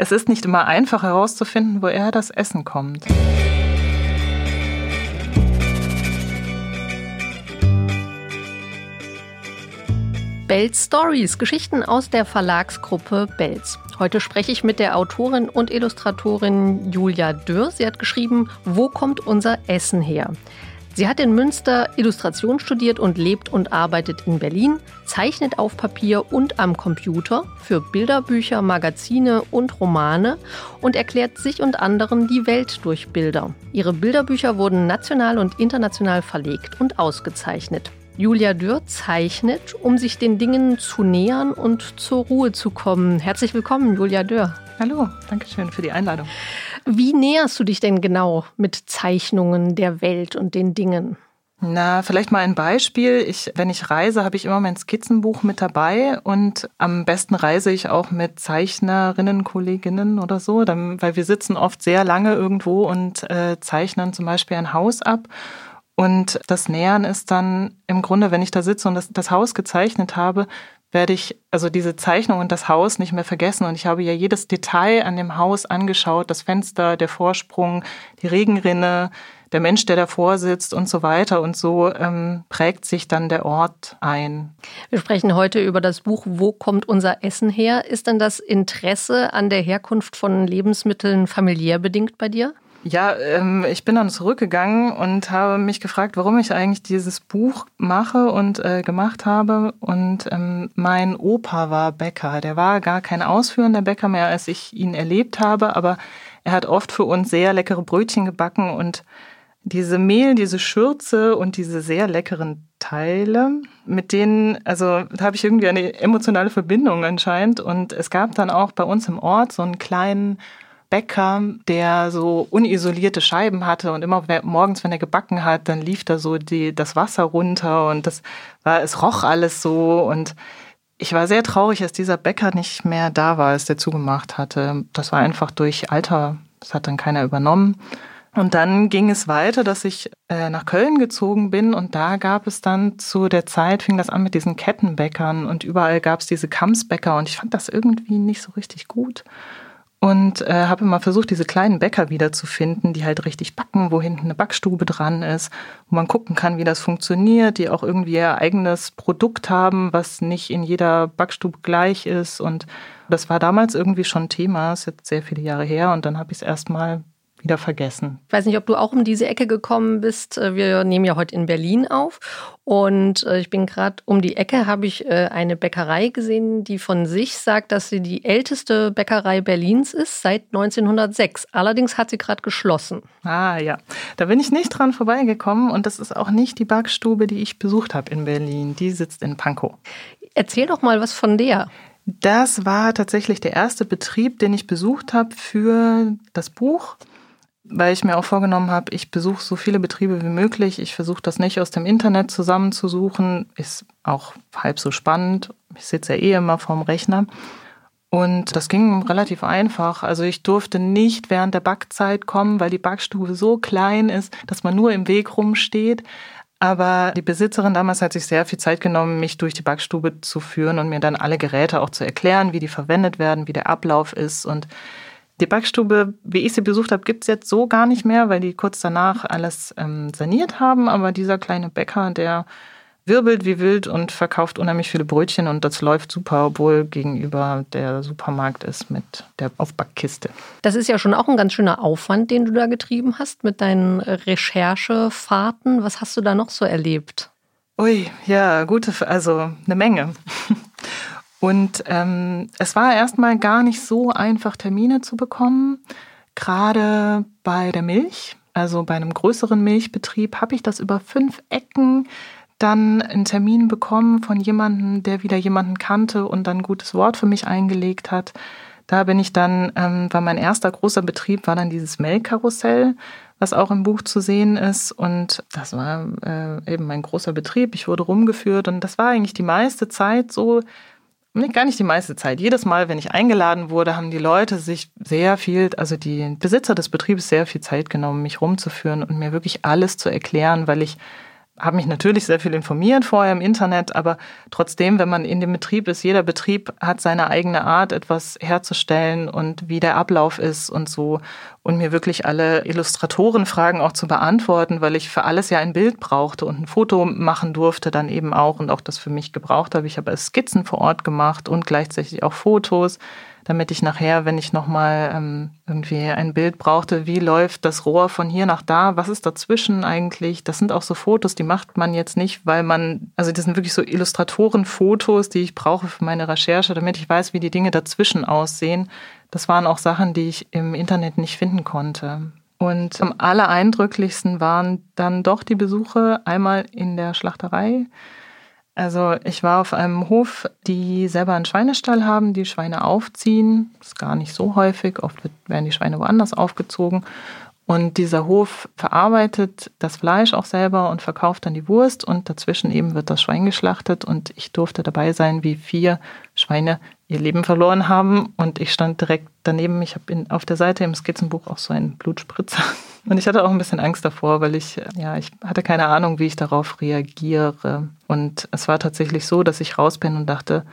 es ist nicht immer einfach herauszufinden, woher das Essen kommt. Bells Stories, Geschichten aus der Verlagsgruppe Bells. Heute spreche ich mit der Autorin und Illustratorin Julia Dürr. Sie hat geschrieben, Wo kommt unser Essen her? Sie hat in Münster Illustration studiert und lebt und arbeitet in Berlin, zeichnet auf Papier und am Computer für Bilderbücher, Magazine und Romane und erklärt sich und anderen die Welt durch Bilder. Ihre Bilderbücher wurden national und international verlegt und ausgezeichnet. Julia Dürr zeichnet, um sich den Dingen zu nähern und zur Ruhe zu kommen. Herzlich willkommen, Julia Dürr. Hallo, danke schön für die Einladung. Wie näherst du dich denn genau mit Zeichnungen der Welt und den Dingen? Na, vielleicht mal ein Beispiel. Ich, wenn ich reise, habe ich immer mein Skizzenbuch mit dabei und am besten reise ich auch mit Zeichnerinnen, Kolleginnen oder so, dann, weil wir sitzen oft sehr lange irgendwo und äh, zeichnen zum Beispiel ein Haus ab. Und das Nähern ist dann im Grunde, wenn ich da sitze und das, das Haus gezeichnet habe, werde ich also diese Zeichnung und das Haus nicht mehr vergessen. Und ich habe ja jedes Detail an dem Haus angeschaut, das Fenster, der Vorsprung, die Regenrinne, der Mensch, der davor sitzt und so weiter. Und so ähm, prägt sich dann der Ort ein. Wir sprechen heute über das Buch Wo kommt unser Essen her? Ist denn das Interesse an der Herkunft von Lebensmitteln familiär bedingt bei dir? Ja, ähm, ich bin dann zurückgegangen und habe mich gefragt, warum ich eigentlich dieses Buch mache und äh, gemacht habe. Und ähm, mein Opa war Bäcker. Der war gar kein ausführender Bäcker mehr, als ich ihn erlebt habe, aber er hat oft für uns sehr leckere Brötchen gebacken und diese Mehl, diese Schürze und diese sehr leckeren Teile, mit denen, also da habe ich irgendwie eine emotionale Verbindung anscheinend. Und es gab dann auch bei uns im Ort so einen kleinen Bäcker, der so unisolierte Scheiben hatte und immer morgens, wenn er gebacken hat, dann lief da so die, das Wasser runter und das war, es roch alles so und ich war sehr traurig, dass dieser Bäcker nicht mehr da war, als der zugemacht hatte. Das war einfach durch Alter, das hat dann keiner übernommen. Und dann ging es weiter, dass ich äh, nach Köln gezogen bin und da gab es dann zu der Zeit, fing das an mit diesen Kettenbäckern und überall gab es diese Kampsbäcker und ich fand das irgendwie nicht so richtig gut und äh, habe immer versucht, diese kleinen Bäcker wiederzufinden, die halt richtig backen, wo hinten eine Backstube dran ist, wo man gucken kann, wie das funktioniert, die auch irgendwie ihr eigenes Produkt haben, was nicht in jeder Backstube gleich ist. Und das war damals irgendwie schon Thema, ist jetzt sehr viele Jahre her und dann habe ich es erstmal wieder vergessen. Ich weiß nicht, ob du auch um diese Ecke gekommen bist. Äh, wir nehmen ja heute in Berlin auf und äh, ich bin gerade um die Ecke, habe ich äh, eine Bäckerei gesehen, die von sich sagt, dass sie die älteste Bäckerei Berlins ist seit 1906. Allerdings hat sie gerade geschlossen. Ah ja, da bin ich nicht dran vorbeigekommen und das ist auch nicht die Backstube, die ich besucht habe in Berlin. Die sitzt in Pankow. Erzähl doch mal was von der. Das war tatsächlich der erste Betrieb, den ich besucht habe für das Buch weil ich mir auch vorgenommen habe, ich besuche so viele Betriebe wie möglich. Ich versuche das nicht aus dem Internet zusammenzusuchen. Ist auch halb so spannend. Ich sitze ja eh immer vorm Rechner. Und das ging relativ einfach. Also ich durfte nicht während der Backzeit kommen, weil die Backstube so klein ist, dass man nur im Weg rumsteht. Aber die Besitzerin damals hat sich sehr viel Zeit genommen, mich durch die Backstube zu führen und mir dann alle Geräte auch zu erklären, wie die verwendet werden, wie der Ablauf ist. Und die Backstube, wie ich sie besucht habe, gibt's jetzt so gar nicht mehr, weil die kurz danach alles ähm, saniert haben. Aber dieser kleine Bäcker, der wirbelt wie wild und verkauft unheimlich viele Brötchen und das läuft super, obwohl gegenüber der Supermarkt ist mit der Aufbackkiste. Das ist ja schon auch ein ganz schöner Aufwand, den du da getrieben hast mit deinen Recherchefahrten. Was hast du da noch so erlebt? Ui, ja, gute, also eine Menge. Und ähm, es war erstmal gar nicht so einfach, Termine zu bekommen. Gerade bei der Milch, also bei einem größeren Milchbetrieb, habe ich das über fünf Ecken dann einen Termin bekommen von jemandem, der wieder jemanden kannte und dann ein gutes Wort für mich eingelegt hat. Da bin ich dann, ähm, war mein erster großer Betrieb, war dann dieses Melkkarussell, was auch im Buch zu sehen ist. Und das war äh, eben mein großer Betrieb. Ich wurde rumgeführt und das war eigentlich die meiste Zeit so, gar nicht die meiste Zeit. Jedes Mal, wenn ich eingeladen wurde, haben die Leute sich sehr viel, also die Besitzer des Betriebes sehr viel Zeit genommen, mich rumzuführen und mir wirklich alles zu erklären, weil ich habe mich natürlich sehr viel informiert vorher im Internet, aber trotzdem, wenn man in dem Betrieb ist, jeder Betrieb hat seine eigene Art, etwas herzustellen und wie der Ablauf ist und so. Und mir wirklich alle Illustratorenfragen auch zu beantworten, weil ich für alles ja ein Bild brauchte und ein Foto machen durfte dann eben auch und auch das für mich gebraucht habe. Ich habe Skizzen vor Ort gemacht und gleichzeitig auch Fotos damit ich nachher, wenn ich nochmal ähm, irgendwie ein Bild brauchte, wie läuft das Rohr von hier nach da, was ist dazwischen eigentlich? Das sind auch so Fotos, die macht man jetzt nicht, weil man, also das sind wirklich so Illustratorenfotos, die ich brauche für meine Recherche, damit ich weiß, wie die Dinge dazwischen aussehen. Das waren auch Sachen, die ich im Internet nicht finden konnte. Und am allereindrücklichsten waren dann doch die Besuche einmal in der Schlachterei, also ich war auf einem Hof, die selber einen Schweinestall haben, die Schweine aufziehen. Das ist gar nicht so häufig. Oft werden die Schweine woanders aufgezogen. Und dieser Hof verarbeitet das Fleisch auch selber und verkauft dann die Wurst und dazwischen eben wird das Schwein geschlachtet und ich durfte dabei sein, wie vier Schweine ihr Leben verloren haben und ich stand direkt daneben. Ich habe auf der Seite im Skizzenbuch auch so einen Blutspritzer und ich hatte auch ein bisschen Angst davor, weil ich ja ich hatte keine Ahnung, wie ich darauf reagiere und es war tatsächlich so, dass ich raus bin und dachte,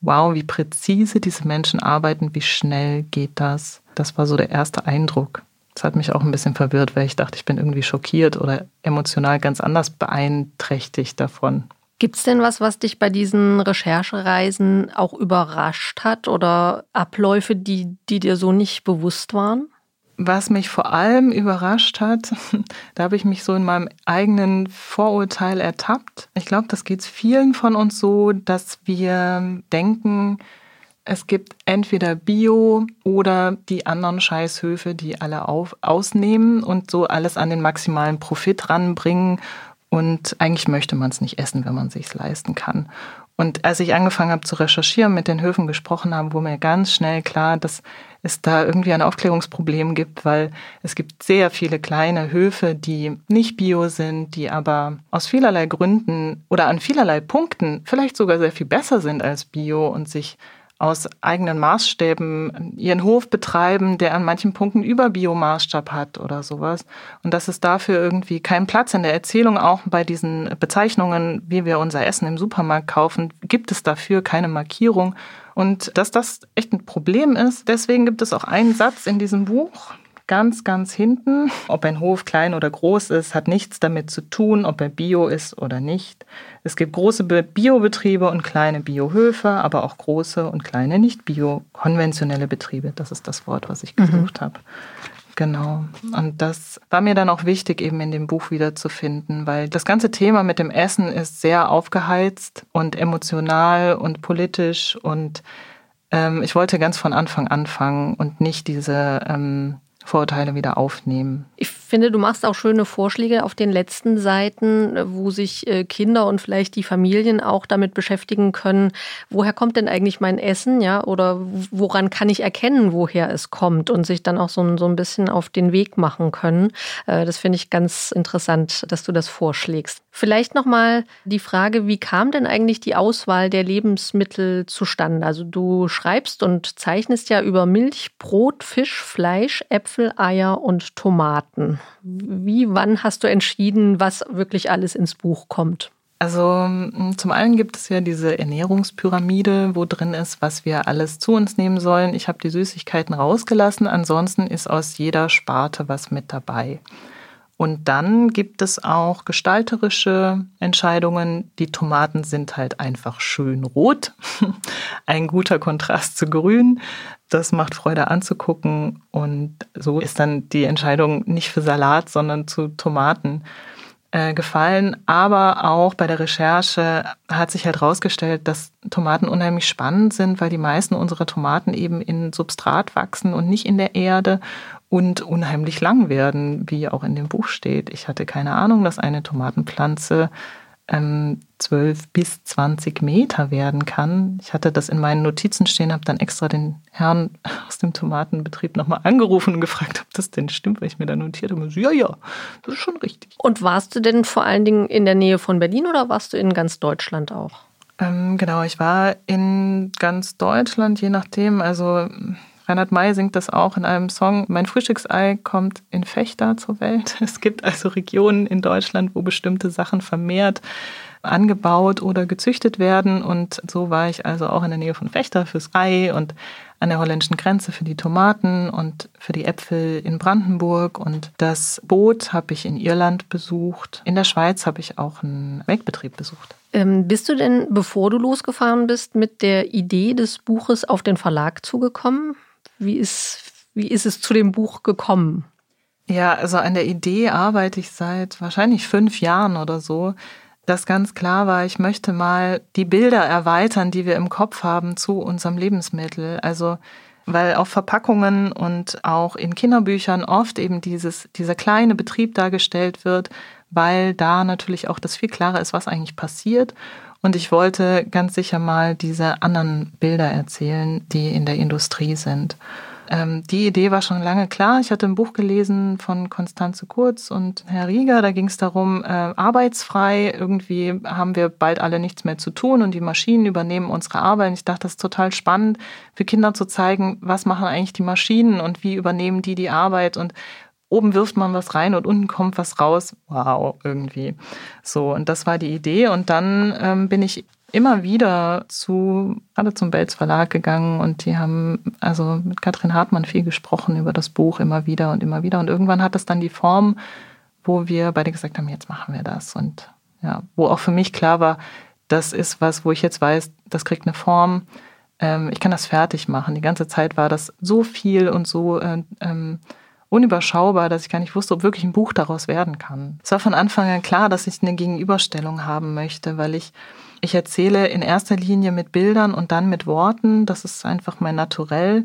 wow, wie präzise diese Menschen arbeiten, wie schnell geht das? Das war so der erste Eindruck. Das hat mich auch ein bisschen verwirrt, weil ich dachte, ich bin irgendwie schockiert oder emotional ganz anders beeinträchtigt davon. Gibt es denn was, was dich bei diesen Recherchereisen auch überrascht hat oder Abläufe, die, die dir so nicht bewusst waren? Was mich vor allem überrascht hat, da habe ich mich so in meinem eigenen Vorurteil ertappt. Ich glaube, das geht vielen von uns so, dass wir denken, es gibt entweder Bio oder die anderen Scheißhöfe, die alle auf, ausnehmen und so alles an den maximalen Profit ranbringen. Und eigentlich möchte man es nicht essen, wenn man es sich leisten kann. Und als ich angefangen habe zu recherchieren, mit den Höfen gesprochen habe, wurde mir ganz schnell klar, dass es da irgendwie ein Aufklärungsproblem gibt, weil es gibt sehr viele kleine Höfe, die nicht bio sind, die aber aus vielerlei Gründen oder an vielerlei Punkten vielleicht sogar sehr viel besser sind als bio und sich aus eigenen Maßstäben ihren Hof betreiben, der an manchen Punkten über Biomaßstab hat oder sowas. Und dass es dafür irgendwie keinen Platz in der Erzählung, auch bei diesen Bezeichnungen, wie wir unser Essen im Supermarkt kaufen, gibt es dafür keine Markierung. Und dass das echt ein Problem ist, deswegen gibt es auch einen Satz in diesem Buch, ganz, ganz hinten. Ob ein Hof klein oder groß ist, hat nichts damit zu tun, ob er bio ist oder nicht. Es gibt große Biobetriebe und kleine Biohöfe, aber auch große und kleine nicht-bio-konventionelle Betriebe. Das ist das Wort, was ich mhm. gesucht mhm. habe. Genau. Und das war mir dann auch wichtig, eben in dem Buch wiederzufinden, weil das ganze Thema mit dem Essen ist sehr aufgeheizt und emotional und politisch und ähm, ich wollte ganz von Anfang anfangen und nicht diese ähm, Vorurteile wieder aufnehmen. Ich finde, du machst auch schöne Vorschläge auf den letzten Seiten, wo sich äh, Kinder und vielleicht die Familien auch damit beschäftigen können, woher kommt denn eigentlich mein Essen, ja, oder woran kann ich erkennen, woher es kommt und sich dann auch so, so ein bisschen auf den Weg machen können. Äh, das finde ich ganz interessant, dass du das vorschlägst. Vielleicht nochmal die Frage, wie kam denn eigentlich die Auswahl der Lebensmittel zustande? Also du schreibst und zeichnest ja über Milch, Brot, Fisch, Fleisch, Äpfel, Eier und Tomaten. Wie, wann hast du entschieden, was wirklich alles ins Buch kommt? Also zum einen gibt es ja diese Ernährungspyramide, wo drin ist, was wir alles zu uns nehmen sollen. Ich habe die Süßigkeiten rausgelassen, ansonsten ist aus jeder Sparte was mit dabei. Und dann gibt es auch gestalterische Entscheidungen. Die Tomaten sind halt einfach schön rot. Ein guter Kontrast zu grün. Das macht Freude anzugucken. Und so ist dann die Entscheidung nicht für Salat, sondern zu Tomaten äh, gefallen. Aber auch bei der Recherche hat sich halt herausgestellt, dass Tomaten unheimlich spannend sind, weil die meisten unserer Tomaten eben in Substrat wachsen und nicht in der Erde und unheimlich lang werden, wie auch in dem Buch steht. Ich hatte keine Ahnung, dass eine Tomatenpflanze ähm, 12 bis 20 Meter werden kann. Ich hatte das in meinen Notizen stehen, habe dann extra den Herrn aus dem Tomatenbetrieb nochmal angerufen und gefragt, ob das denn stimmt, weil ich mir da notiert habe. Ja, ja, das ist schon richtig. Und warst du denn vor allen Dingen in der Nähe von Berlin oder warst du in ganz Deutschland auch? Ähm, genau, ich war in ganz Deutschland, je nachdem. Also Reinhard May singt das auch in einem Song. Mein Frühstücksei kommt in Fechter zur Welt. Es gibt also Regionen in Deutschland, wo bestimmte Sachen vermehrt angebaut oder gezüchtet werden. Und so war ich also auch in der Nähe von Fechter fürs Ei und an der holländischen Grenze für die Tomaten und für die Äpfel in Brandenburg. Und das Boot habe ich in Irland besucht. In der Schweiz habe ich auch einen Melkbetrieb besucht. Ähm, bist du denn, bevor du losgefahren bist, mit der Idee des Buches auf den Verlag zugekommen? Wie ist, wie ist es zu dem Buch gekommen? Ja, also an der Idee arbeite ich seit wahrscheinlich fünf Jahren oder so dass ganz klar war, ich möchte mal die Bilder erweitern, die wir im Kopf haben zu unserem Lebensmittel. Also weil auf Verpackungen und auch in Kinderbüchern oft eben dieses, dieser kleine Betrieb dargestellt wird, weil da natürlich auch das viel klarer ist, was eigentlich passiert. Und ich wollte ganz sicher mal diese anderen Bilder erzählen, die in der Industrie sind. Ähm, die Idee war schon lange klar. Ich hatte ein Buch gelesen von Konstanze Kurz und Herr Rieger. Da ging es darum, äh, arbeitsfrei. Irgendwie haben wir bald alle nichts mehr zu tun und die Maschinen übernehmen unsere Arbeit. Und ich dachte, das ist total spannend für Kinder zu zeigen, was machen eigentlich die Maschinen und wie übernehmen die die Arbeit und oben wirft man was rein und unten kommt was raus. Wow, irgendwie. So, und das war die Idee. Und dann ähm, bin ich immer wieder zu, gerade zum Belz Verlag gegangen und die haben also mit Katrin Hartmann viel gesprochen über das Buch immer wieder und immer wieder. Und irgendwann hat es dann die Form, wo wir beide gesagt haben, jetzt machen wir das. Und ja, wo auch für mich klar war, das ist was, wo ich jetzt weiß, das kriegt eine Form. Ähm, ich kann das fertig machen. Die ganze Zeit war das so viel und so äh, ähm, unüberschaubar, dass ich gar nicht wusste, ob wirklich ein Buch daraus werden kann. Es war von Anfang an klar, dass ich eine Gegenüberstellung haben möchte, weil ich ich erzähle in erster Linie mit Bildern und dann mit Worten. Das ist einfach mein Naturell.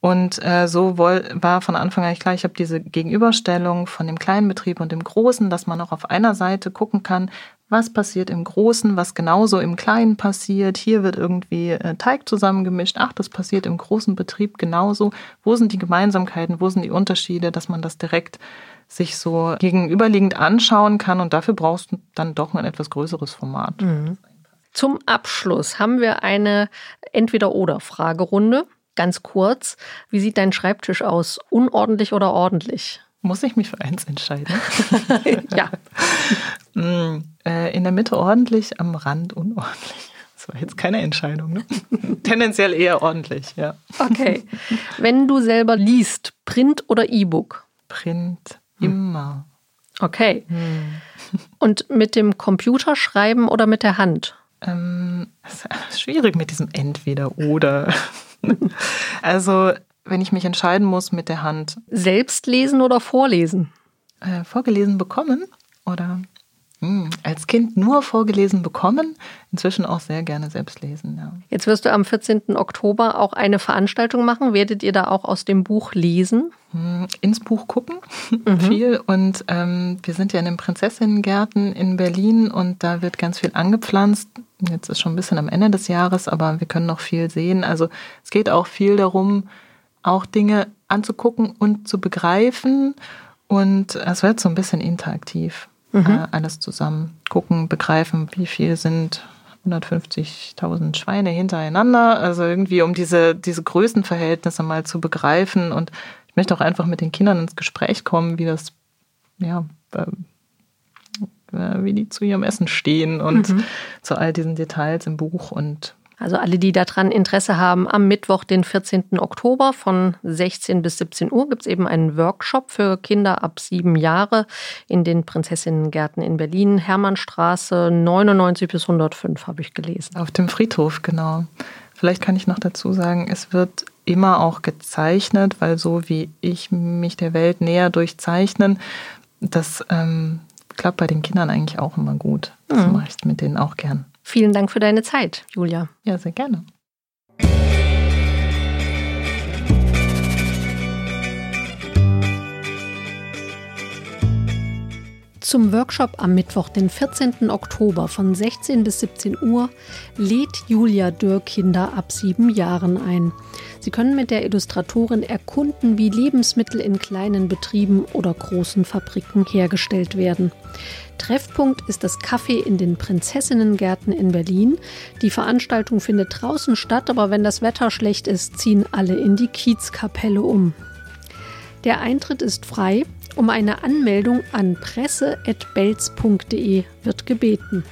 Und äh, so woll, war von Anfang an klar, ich habe diese Gegenüberstellung von dem kleinen Betrieb und dem großen, dass man auch auf einer Seite gucken kann, was passiert im Großen, was genauso im Kleinen passiert. Hier wird irgendwie äh, Teig zusammengemischt. Ach, das passiert im großen Betrieb genauso. Wo sind die Gemeinsamkeiten? Wo sind die Unterschiede, dass man das direkt sich so gegenüberliegend anschauen kann? Und dafür brauchst du dann doch ein etwas größeres Format. Mhm. Zum Abschluss haben wir eine Entweder-Oder-Fragerunde. Ganz kurz, wie sieht dein Schreibtisch aus? Unordentlich oder ordentlich? Muss ich mich für eins entscheiden? ja. Äh, in der Mitte ordentlich, am Rand unordentlich. Das war jetzt keine Entscheidung. Ne? Tendenziell eher ordentlich, ja. Okay. Wenn du selber liest, Print oder E-Book? Print, immer. Okay. Hm. Und mit dem Computer schreiben oder mit der Hand? Ähm, ist schwierig mit diesem Entweder-Oder. also, wenn ich mich entscheiden muss mit der Hand. Selbst lesen oder vorlesen? Äh, vorgelesen bekommen oder hm, als Kind nur vorgelesen bekommen, inzwischen auch sehr gerne selbst lesen. Ja. Jetzt wirst du am 14. Oktober auch eine Veranstaltung machen. Werdet ihr da auch aus dem Buch lesen? Hm, ins Buch gucken, mhm. viel. Und ähm, wir sind ja in den Prinzessinnengärten in Berlin und da wird ganz viel angepflanzt. Jetzt ist schon ein bisschen am Ende des Jahres, aber wir können noch viel sehen. Also es geht auch viel darum, auch Dinge anzugucken und zu begreifen. Und es wird so ein bisschen interaktiv mhm. äh, alles zusammen gucken, begreifen, wie viel sind 150.000 Schweine hintereinander. Also irgendwie, um diese, diese Größenverhältnisse mal zu begreifen. Und ich möchte auch einfach mit den Kindern ins Gespräch kommen, wie das, ja, äh, wie die zu ihrem Essen stehen und mhm. zu all diesen Details im Buch und also alle, die daran Interesse haben, am Mittwoch, den 14. Oktober von 16 bis 17 Uhr gibt es eben einen Workshop für Kinder ab sieben Jahre in den Prinzessinnengärten in Berlin, Hermannstraße 99 bis 105 habe ich gelesen. Auf dem Friedhof, genau. Vielleicht kann ich noch dazu sagen, es wird immer auch gezeichnet, weil so wie ich mich der Welt näher durchzeichnen, das ähm, klappt bei den Kindern eigentlich auch immer gut. Das mhm. mache ich mit denen auch gern. Vielen Dank für deine Zeit, Julia. Ja, sehr gerne. Zum Workshop am Mittwoch, den 14. Oktober von 16 bis 17 Uhr, lädt Julia Dürr Kinder ab sieben Jahren ein. Sie können mit der Illustratorin erkunden, wie Lebensmittel in kleinen Betrieben oder großen Fabriken hergestellt werden. Treffpunkt ist das Café in den Prinzessinnengärten in Berlin. Die Veranstaltung findet draußen statt, aber wenn das Wetter schlecht ist, ziehen alle in die Kiezkapelle um. Der Eintritt ist frei. Um eine Anmeldung an presse.belz.de wird gebeten.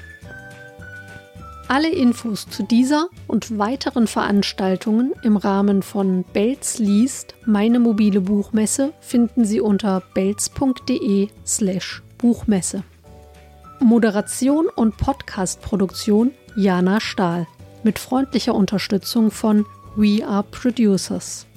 Alle Infos zu dieser und weiteren Veranstaltungen im Rahmen von Belz liest, meine mobile Buchmesse, finden Sie unter belz.de/slash Buchmesse. Moderation und Podcastproduktion Jana Stahl mit freundlicher Unterstützung von We Are Producers.